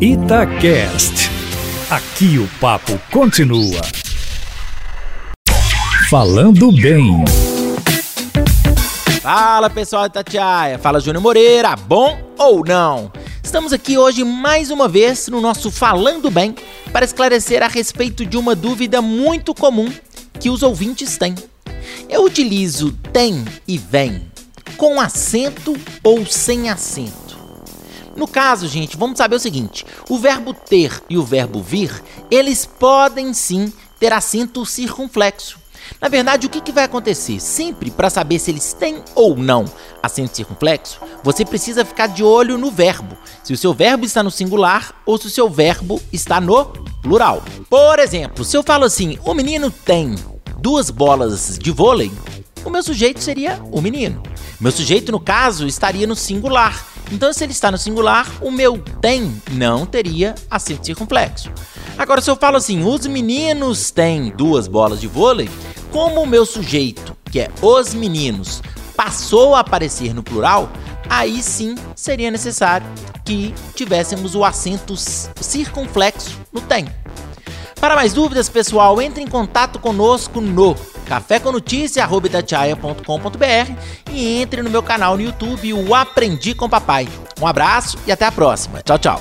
Itacast. Aqui o papo continua. Falando bem. Fala pessoal de Itatiaia, fala Júnior Moreira, bom ou não? Estamos aqui hoje mais uma vez no nosso Falando Bem para esclarecer a respeito de uma dúvida muito comum que os ouvintes têm. Eu utilizo tem e vem com acento ou sem acento? No caso, gente, vamos saber o seguinte: o verbo ter e o verbo vir, eles podem sim ter acento circunflexo. Na verdade, o que, que vai acontecer? Sempre para saber se eles têm ou não acento circunflexo, você precisa ficar de olho no verbo. Se o seu verbo está no singular ou se o seu verbo está no plural. Por exemplo, se eu falo assim, o menino tem duas bolas de vôlei, o meu sujeito seria o menino. Meu sujeito, no caso, estaria no singular. Então, se ele está no singular, o meu tem não teria acento circunflexo. Agora, se eu falo assim, os meninos têm duas bolas de vôlei, como o meu sujeito, que é os meninos, passou a aparecer no plural, aí sim seria necessário que tivéssemos o acento circunflexo no tem. Para mais dúvidas, pessoal, entre em contato conosco no cafécomnoticia.com.br e entre no meu canal no YouTube, o Aprendi com Papai. Um abraço e até a próxima. Tchau, tchau.